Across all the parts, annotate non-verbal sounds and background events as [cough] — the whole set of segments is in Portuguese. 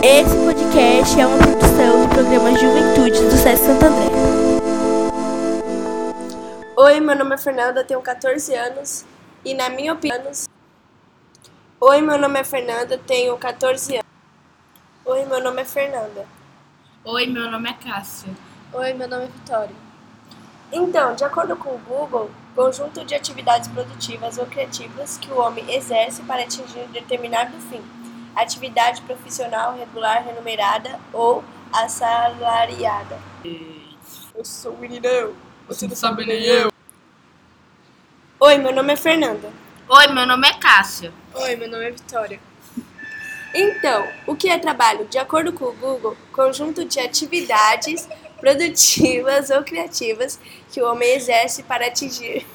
Esse podcast é uma produção do programa Juventude do SESC Santo André. Oi, meu nome é Fernanda, tenho 14 anos e na minha opinião... Oi, meu nome é Fernanda, tenho 14 anos. Oi, meu nome é Fernanda. Oi, meu nome é Cássia. Oi, meu nome é Vitória. Então, de acordo com o Google, conjunto de atividades produtivas ou criativas que o homem exerce para atingir determinado fim. Atividade profissional regular remunerada ou assalariada. Eu sou o meninão. Você não sabe nem eu. Oi, meu nome é Fernanda. Oi, meu nome é Cássia. Oi, meu nome é Vitória. Então, o que é trabalho? De acordo com o Google, conjunto de atividades produtivas ou criativas que o homem exerce para atingir.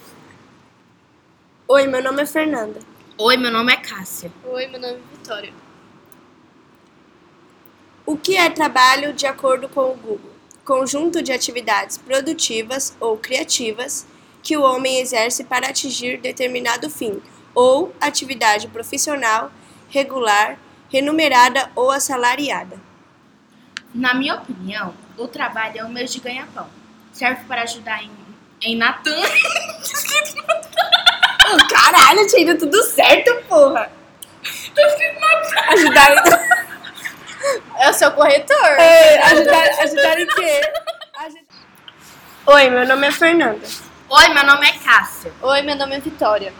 Oi, meu nome é Fernanda. Oi, meu nome é Cássia. Oi, meu nome é Vitória. O que é trabalho de acordo com o Google? Conjunto de atividades produtivas ou criativas que o homem exerce para atingir determinado fim, ou atividade profissional, regular, remunerada ou assalariada. Na minha opinião, o trabalho é um meio de ganhar pão. Serve para ajudar em, em Natan. [laughs] Caralho, tinha ido tudo certo, porra! Ajudar em... [laughs] É o seu corretor. É, ajudar, ajudar em quê? Ajudar- Oi, meu nome é Fernanda. Oi, meu nome é Cássia. Oi, meu nome é Vitória.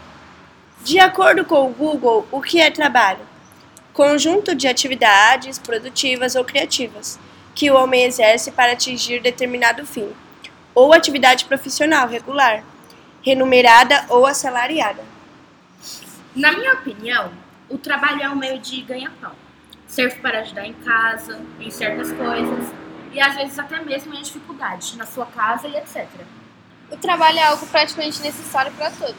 De acordo com o Google, o que é trabalho? Conjunto de atividades produtivas ou criativas que o homem exerce para atingir determinado fim, ou atividade profissional regular, remunerada ou assalariada. Na minha opinião, o trabalho é um meio de ganhar pão. Serve para ajudar em casa, em certas coisas, e às vezes até mesmo em dificuldade, na sua casa e etc. O trabalho é algo praticamente necessário para todos,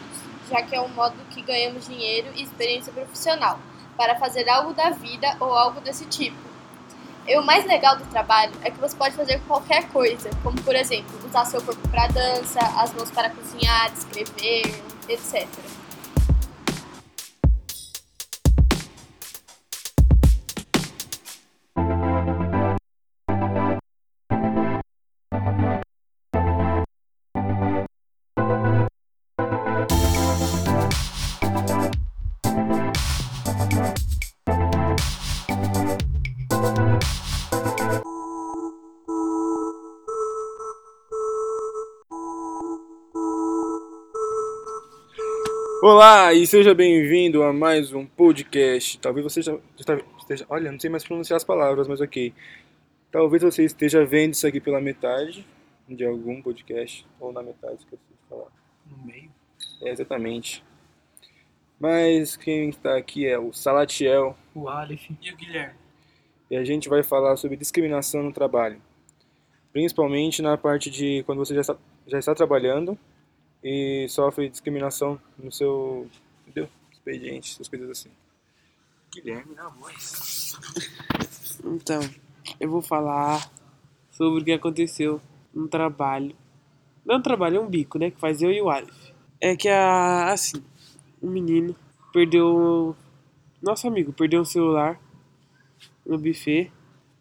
já que é um modo que ganhamos dinheiro e experiência profissional para fazer algo da vida ou algo desse tipo. E o mais legal do trabalho é que você pode fazer qualquer coisa, como por exemplo, usar seu corpo para dança, as mãos para cozinhar, escrever, etc. Olá e seja bem-vindo a mais um podcast. Talvez você já já esteja. Olha, não sei mais pronunciar as palavras, mas ok. Talvez você esteja vendo isso aqui pela metade de algum podcast, ou na metade, esqueci de falar. No meio? É, exatamente. Mas quem está aqui é o Salatiel O Aleph e o Guilherme. e a gente vai falar sobre discriminação no trabalho. Principalmente na parte de quando você já está, já está trabalhando e sofre discriminação no seu entendeu? expediente, essas coisas assim. Guilherme na voz. Então, eu vou falar sobre o que aconteceu no trabalho. Não é um trabalho, é um bico, né? Que faz eu e o Aleph. É que a. Assim, um menino perdeu. Nosso amigo perdeu o celular no buffet.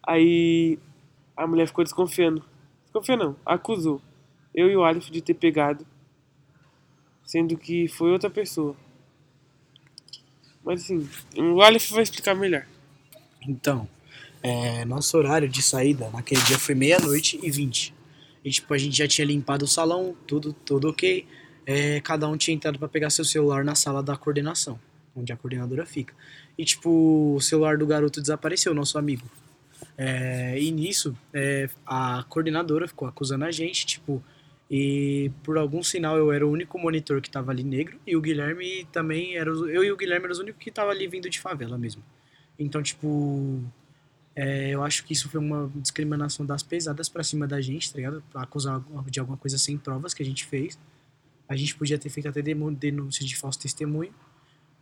Aí a mulher ficou desconfiando. Desconfiando não, acusou. Eu e o Aleph de ter pegado. Sendo que foi outra pessoa. Mas assim, o Aleph vai explicar melhor. Então, é, nosso horário de saída naquele dia foi meia-noite e vinte. E tipo, a gente já tinha limpado o salão, tudo, tudo ok. É, cada um tinha entrado para pegar seu celular na sala da coordenação, onde a coordenadora fica. E tipo, o celular do garoto desapareceu, nosso amigo. É, e nisso, é, a coordenadora ficou acusando a gente, tipo, e por algum sinal eu era o único monitor que tava ali negro, e o Guilherme também era. Eu e o Guilherme eram os únicos que tava ali vindo de favela mesmo. Então, tipo, é, eu acho que isso foi uma discriminação das pesadas pra cima da gente, tá ligado? Pra acusar de alguma coisa sem provas que a gente fez. A gente podia ter feito até denúncia de falso testemunho,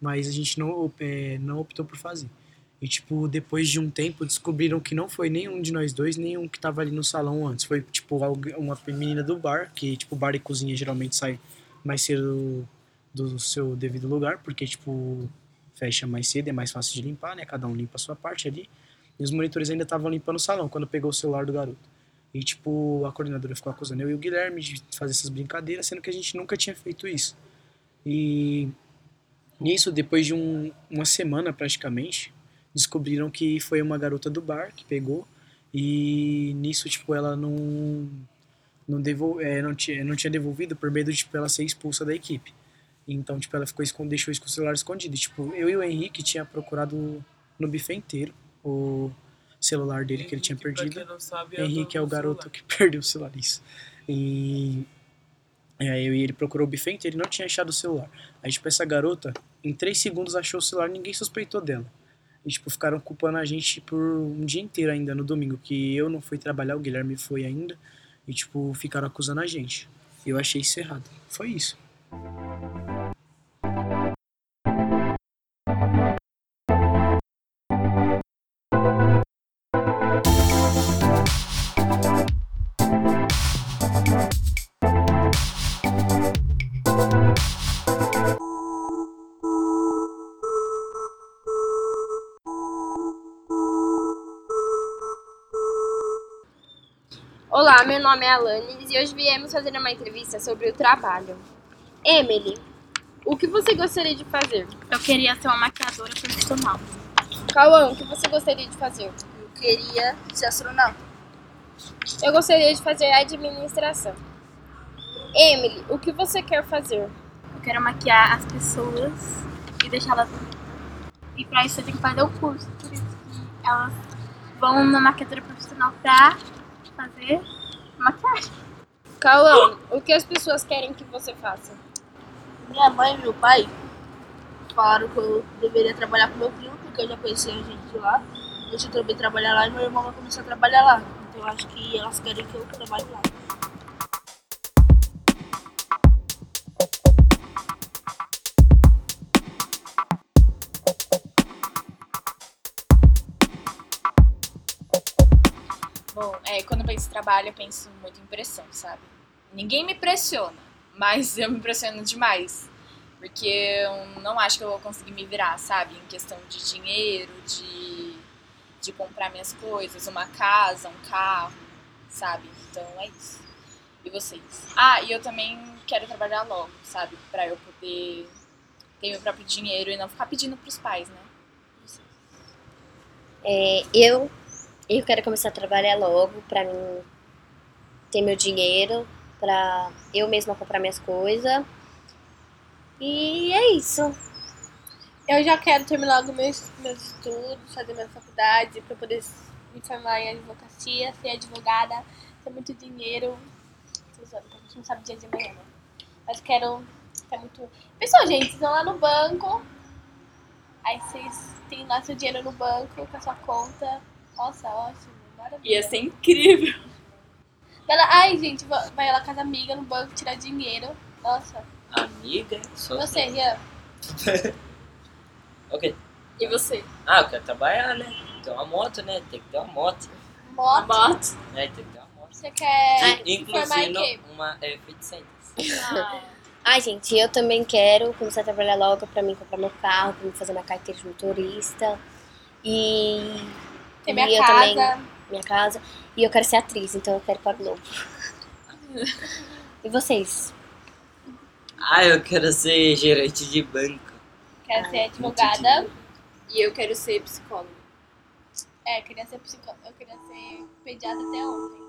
mas a gente não, é, não optou por fazer. E, tipo, depois de um tempo, descobriram que não foi nenhum de nós dois, nenhum que tava ali no salão antes. Foi, tipo, uma menina do bar, que, tipo, bar e cozinha geralmente sai mais cedo do seu devido lugar, porque, tipo, fecha mais cedo, é mais fácil de limpar, né? Cada um limpa a sua parte ali. E os monitores ainda estavam limpando o salão quando pegou o celular do garoto. E, tipo, a coordenadora ficou acusando eu e o Guilherme de fazer essas brincadeiras, sendo que a gente nunca tinha feito isso. E nisso, depois de um- uma semana praticamente, descobriram que foi uma garota do bar que pegou. E nisso, tipo, ela não não, devol, é, não, tinha, não tinha devolvido por medo de tipo, ela ser expulsa da equipe. Então, tipo, ela ficou escond, deixou o celular escondido. E, tipo, eu e o Henrique tinha procurado no buffet inteiro o celular dele que ele tinha Henrique, perdido. sabe, Henrique é o garoto celular. que [laughs] perdeu o celular, isso. E aí eu e ele procurou o buffet inteiro e não tinha achado o celular. Aí, tipo, essa garota, em três segundos achou o celular ninguém suspeitou dela. E, tipo, ficaram culpando a gente por um dia inteiro ainda no domingo, que eu não fui trabalhar, o Guilherme foi ainda. E, tipo, ficaram acusando a gente. Eu achei isso errado. Foi isso. Olá, meu nome é Alanis e hoje viemos fazer uma entrevista sobre o trabalho. Emily, o que você gostaria de fazer? Eu queria ser uma maquiadora profissional. Cauã, o que você gostaria de fazer? Eu queria ser astronauta. Eu gostaria de fazer administração. Emily, o que você quer fazer? Eu quero maquiar as pessoas e deixá-las. E pra isso eu tenho que fazer o curso. Por isso que elas vão na maquiadora profissional pra fazer maquiagem. Cauã, o que as pessoas querem que você faça? Minha mãe e meu pai falaram que eu deveria trabalhar com meu primo, porque eu já conhecia a gente lá. Eu também trabalhar lá e meu irmão vai começar a trabalhar lá. Então eu acho que elas querem que eu trabalhe lá. Penso em trabalho, eu penso muito em pressão, sabe? Ninguém me pressiona, mas eu me pressiono demais. Porque eu não acho que eu vou conseguir me virar, sabe? Em questão de dinheiro, de, de comprar minhas coisas, uma casa, um carro, sabe? Então é isso. E vocês? Ah, e eu também quero trabalhar logo, sabe? Pra eu poder ter meu próprio dinheiro e não ficar pedindo pros pais, né? É, eu, eu quero começar a trabalhar logo pra mim ter meu dinheiro, pra eu mesma comprar minhas coisas. E é isso. Eu já quero terminar logo meus, meus estudos, fazer minha faculdade, pra poder me formar em advocacia, ser advogada, ter muito dinheiro. A gente não sabe o dia de amanhã, né? Mas quero ter muito. Pessoal, gente, vocês vão lá no banco, aí vocês têm lá seu dinheiro no banco, com a sua conta. Nossa, ótimo, maravilha. Ia ser incrível. Lá- Ai, gente, va- vai lá com as amigas no banco tirar dinheiro. Nossa. Amiga? Sou Você, Rian. [laughs] Ok. E você? Ah, eu quero trabalhar, né? Ter uma moto, né? Tem que ter uma moto. Moto. Moto. Né? Tem que ter uma moto. Você quer Inclusive quê? uma F800. [laughs] Ai, gente, eu também quero começar a trabalhar logo pra mim comprar meu carro, pra mim fazer minha carteira de motorista. E. Ter e minha eu casa. também. Minha casa. E eu quero ser atriz, então eu quero ir pra Globo. E vocês? Ah, eu quero ser gerente de banco. Quer ser advogada. E eu quero ser psicóloga. É, eu queria ser psicóloga. Eu queria ser pediatra até ontem.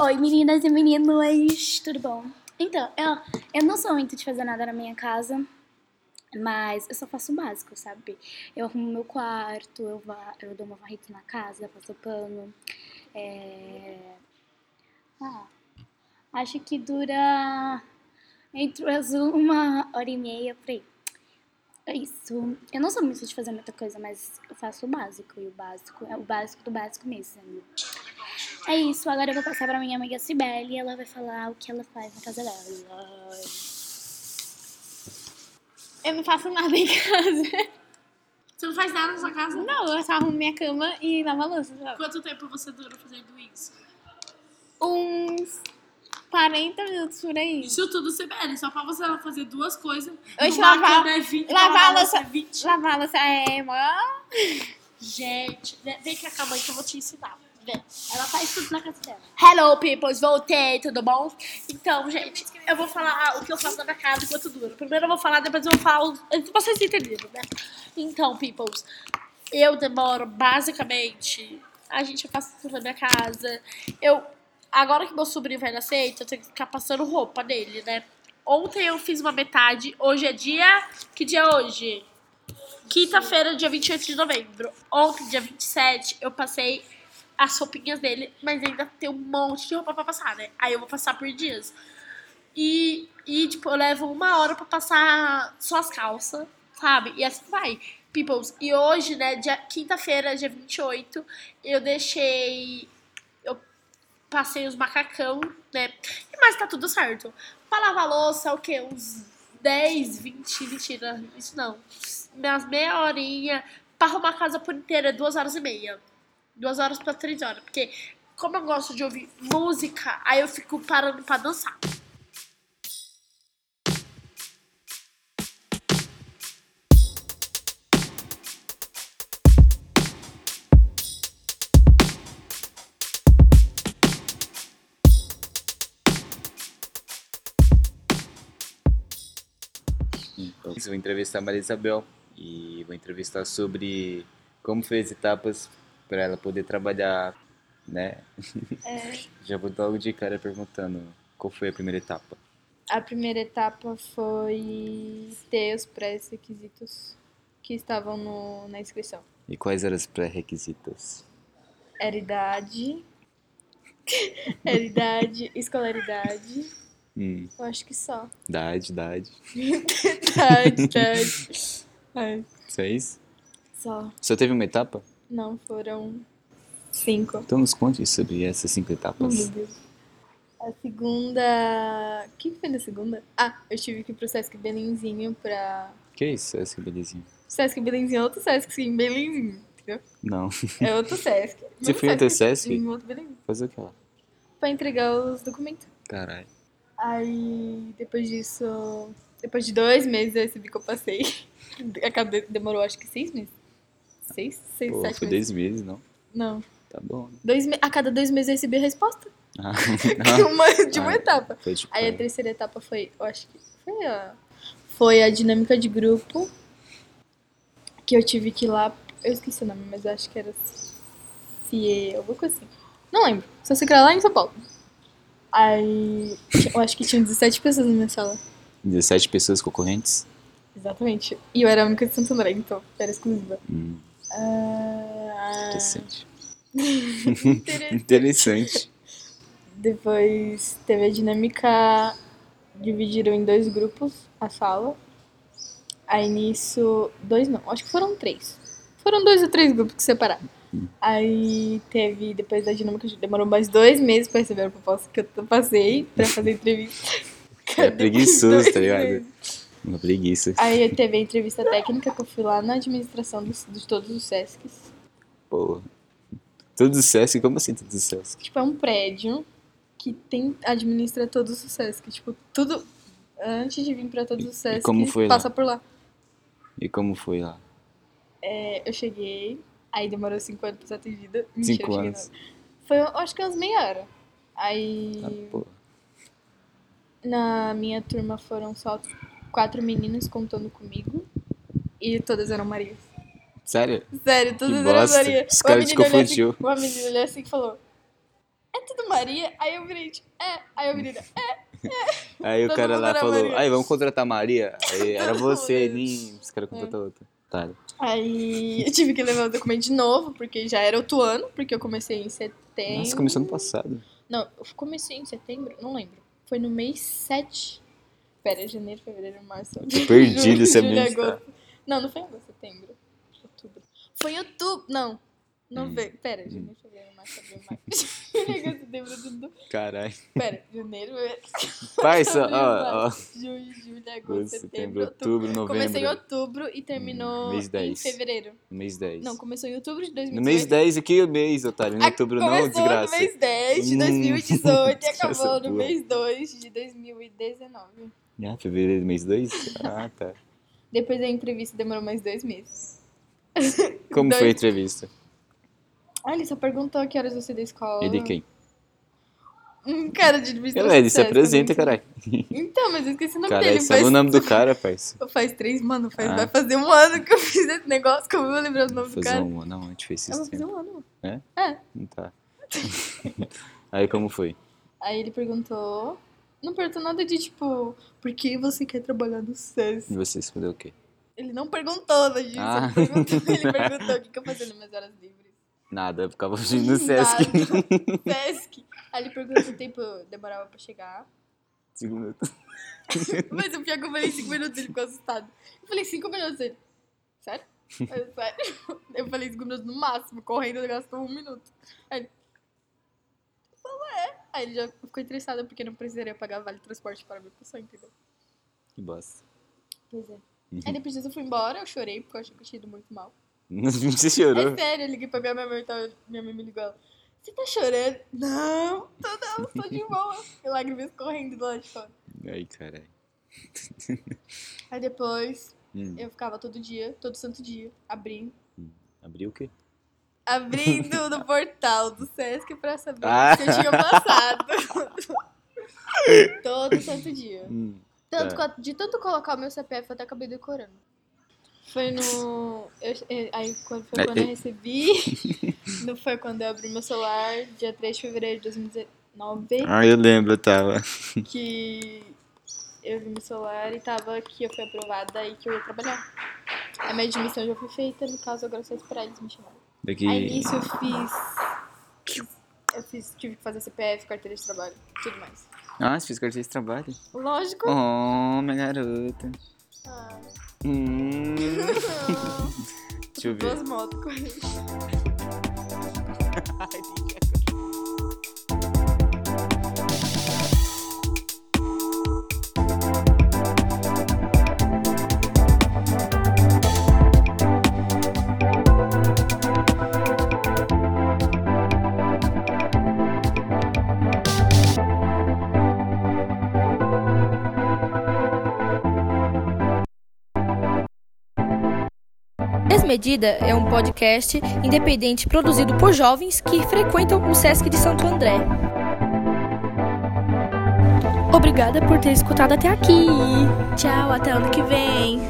Oi, meninas e meninos, tudo bom? Então, eu, eu não sou muito de fazer nada na minha casa, mas eu só faço o básico, sabe? Eu arrumo meu quarto, eu, va eu dou uma varrida na casa, passo pano. É... Ah, acho que dura entre as uma hora e meia por aí. É isso. Eu não sou muito de fazer muita coisa, mas eu faço o básico. E o básico é o básico do básico mesmo. É isso, agora eu vou passar pra minha amiga Cibele e ela vai falar o que ela faz na casa dela. Eu não faço nada em casa. Você não faz nada na sua casa? Não, eu só arrumo minha cama e lavo a louça. sabe? Quanto tempo você dura fazendo isso? Uns 40 minutos por aí. Isso tudo CBL, só pra você fazer duas coisas. Hoje lavar, é 20, lavar a louça. é 20. Lavar a louça é mó. Gente, vem cá com a mãe que eu vou te ensinar. Ela faz tudo na casa dela. Hello, peoples, voltei, tudo bom? Então, gente, eu vou falar o que eu faço na minha casa enquanto dura. Primeiro eu vou falar, depois eu vou falar os... pra vocês entenderem, né? Então, peoples, eu demoro basicamente. A gente faz tudo na minha casa. Eu. Agora que meu sobrinho vai nascer, então eu tenho que ficar passando roupa nele, né? Ontem eu fiz uma metade, hoje é dia. Que dia é hoje? Quinta-feira, dia 28 de novembro. Ontem, dia 27, eu passei as roupinhas dele, mas ainda tem um monte de roupa pra passar, né? Aí eu vou passar por dias. E, e tipo, eu levo uma hora pra passar só as calças, sabe? E assim vai. Peoples. E hoje, né, dia, quinta-feira, dia 28, eu deixei. Eu passei os macacão, né? Mas tá tudo certo. Pra lavar louça, o quê? Uns 10, 20, mentira, isso não. Minhas meia horinha. Pra arrumar a casa por inteira, é duas horas e meia. Duas horas pra três horas. Porque, como eu gosto de ouvir música, aí eu fico parando pra dançar. Então, vou entrevistar a Maria Isabel e vou entrevistar sobre como foi as etapas para ela poder trabalhar, né? É, [laughs] Já vou logo de cara perguntando qual foi a primeira etapa. a primeira etapa foi ter os pré-requisitos que estavam no, na inscrição. E quais eram os pré-requisitos? Era idade, [laughs] era idade, escolaridade, Hum, eu acho que só. idade, idade. [laughs] idade, idade. É isso? só. Só teve uma etapa? Não, foram cinco. Então nos conte sobre essas cinco etapas. meu Deus. A segunda. O que foi na segunda? Ah, eu tive que ir pro Sesc Belenzinho pra. Que isso, essa belezinha? Sesc Belenzinho é outro Sesc em Belenzinho, entendeu? Não. É outro [laughs] Sesc. Você foi em outro Sesc? Em outro Belenzinho. Fazer o que lá? Pra entregar os documentos. Caralho. Aí, depois disso. Depois de dois meses eu recebi que eu passei. [laughs] Acabei, demorou acho que seis meses. Seis? Seis, Pô, sete foi meses. dois meses, não? Não. Tá bom. né? Dois me... A cada dois meses eu recebi a resposta. Ah, [laughs] De uma, de uma Ah, etapa. Foi tipo. Aí a terceira etapa foi, eu acho que foi a, foi a dinâmica de grupo. Que eu tive que ir lá. Eu esqueci o nome, mas acho que era CIE, alguma coisa assim. Não lembro. Só sei que era lá em São Paulo. Aí eu acho que tinha 17 pessoas na minha sala. 17 pessoas concorrentes? Exatamente. E eu era a única de Santo André, então era exclusiva. Hum, Ah, interessante. Interessante. [laughs] interessante. Depois teve a dinâmica. Dividiram em dois grupos a sala. Aí nisso. Dois não, acho que foram três. Foram dois ou três grupos que separaram. Aí teve, depois da dinâmica, demorou mais dois meses pra receber a proposta que eu passei pra fazer entrevista. É [laughs] preguiçoso, tá ligado? meses. Uma preguiça. Aí teve a entrevista técnica que eu fui lá na administração dos, de todos os Sescs. Porra. Todos os Sesc? Como assim todos os Sesc? Tipo, é um prédio que tem administra todos os Sesc. Tipo, tudo antes de vir pra todos os Sesc, como foi lá? passa por lá. E como foi lá? É, eu cheguei, aí demorou cinco anos pra ser atendida. Mentira, Cinco anos. Foi, eu acho que umas meia hora. Aí, Ah, pô. na minha turma foram só quatro meninas contando comigo. E todas eram Marias. Sério? Sério, todas Que eram bosta. Maria. Os Uma caras te confundiu. Assim, uma menina olhou assim e falou: É tudo Maria? Aí eu virei, é. Aí a menina, é. [laughs] Aí o Todo cara mundo lá falou, Maria. aí vamos contratar a Maria. Aí [laughs] era você, nem os caras contrataram outra. Tá. Aí eu tive que levar o documento de novo, porque já era outro ano, porque eu comecei em setembro. Nossa, começou no passado. Não, eu comecei em setembro, não lembro. Foi no mês 7. Pera, janeiro, fevereiro, março. Tô perdido, você é agosto. Não, não foi em agosto, setembro. Outubro. Foi em outubro. Não. Nove... Pera, janeiro, fevereiro, março, abril, maio. [laughs] Setembro, outubro. Caralho. Pera, janeiro, só, abril, ó, ó. Junho, julho, agosto, setembro, setembro, outubro. novembro. Comecei em outubro e terminou mês em 10. fevereiro. Mês 10. Não, começou em outubro de 2018. No mês 10 aqui o mês, otário. Em Ah, outubro não, começou desgraça. no mês 10 de Hum, 2018 e [laughs] acabou no mês 2 de 2019. Ah, fevereiro, mês 2? Ah, tá. [laughs] Depois da entrevista demorou mais dois meses. [laughs] Como Dois- foi a entrevista? Ah, ele só perguntou que horas você é da escola. E de quem? Um cara de administração. Ela, ele se apresenta, caralho. Então, mas eu esqueci o nome Caralho, dele. sabe o nome do cara, parça. [laughs] Faz três, mano, faz, Ah. vai fazer um ano que eu fiz esse negócio, como eu vou lembrar o nome do Fazer cara? um não, a gente fez Eu vou fazer um ano. É? É. Não tá. Aí como foi? Aí ele perguntou. Não perguntou nada de tipo, por que você quer trabalhar no SES? E você respondeu o quê? Ele não perguntou nada disso. Ah. Ele, perguntou, ele perguntou o que, que eu fazia nas minhas horas livres. Nada, eu ficava fugindo no [laughs] Sesc. Sesc. Aí ele perguntou quanto tempo demorava pra chegar. Cinco minutos. [laughs] Mas o pior é que eu falei cinco minutos, ele ficou assustado. Eu falei cinco minutos, ele. Sério? Eu, sério? Eu falei cinco minutos no máximo, correndo, ele gastou um minuto. Aí ele. Aí ele já ficou interessado porque não precisaria pagar vale transporte para a minha pessoa, entendeu? Que bosta. Pois é. Uhum. Aí depois disso eu fui embora, eu chorei porque eu achei que eu tinha ido muito mal. [laughs] Você chorou? É sério, eu liguei pra minha mãe, então minha mãe me ligou. ela, Você tá chorando? Não, tô não, tô de [laughs] boa. E lágrimas correndo do lado de fora. Ai, caralho. [laughs] Aí depois Hum. eu ficava todo dia, todo santo dia, abrindo. Abriu o quê? Abrindo no portal do Sesc pra saber Ah. se eu tinha passado. [laughs] todo santo dia. Hum, Tanto, tá. de tanto colocar o meu CPF, eu até acabei decorando. Foi no. eu- aí quando, foi É, quando eu é. recebi. [laughs] não foi quando eu abri meu celular, dia 3 de fevereiro de 2019. Ah, eu lembro, eu tava. Que eu vi meu celular e tava que eu fui aprovada e que eu ia trabalhar. A minha admissão já foi feita, no caso agora só esperar eles me chamarem. Daqui. Aí nisso eu fiz. Eu fiz, tive que fazer CPF, carteira de trabalho, tudo mais. Ah, você fez carteira de trabalho? Lógico. Oh, minha garota. Ah. Hum. [laughs] Deixa eu ver. Duas motos correndo. Desmedida é um podcast independente produzido por jovens que frequentam o SESC de Santo André. Obrigada por ter escutado até aqui. Tchau, até ano que vem.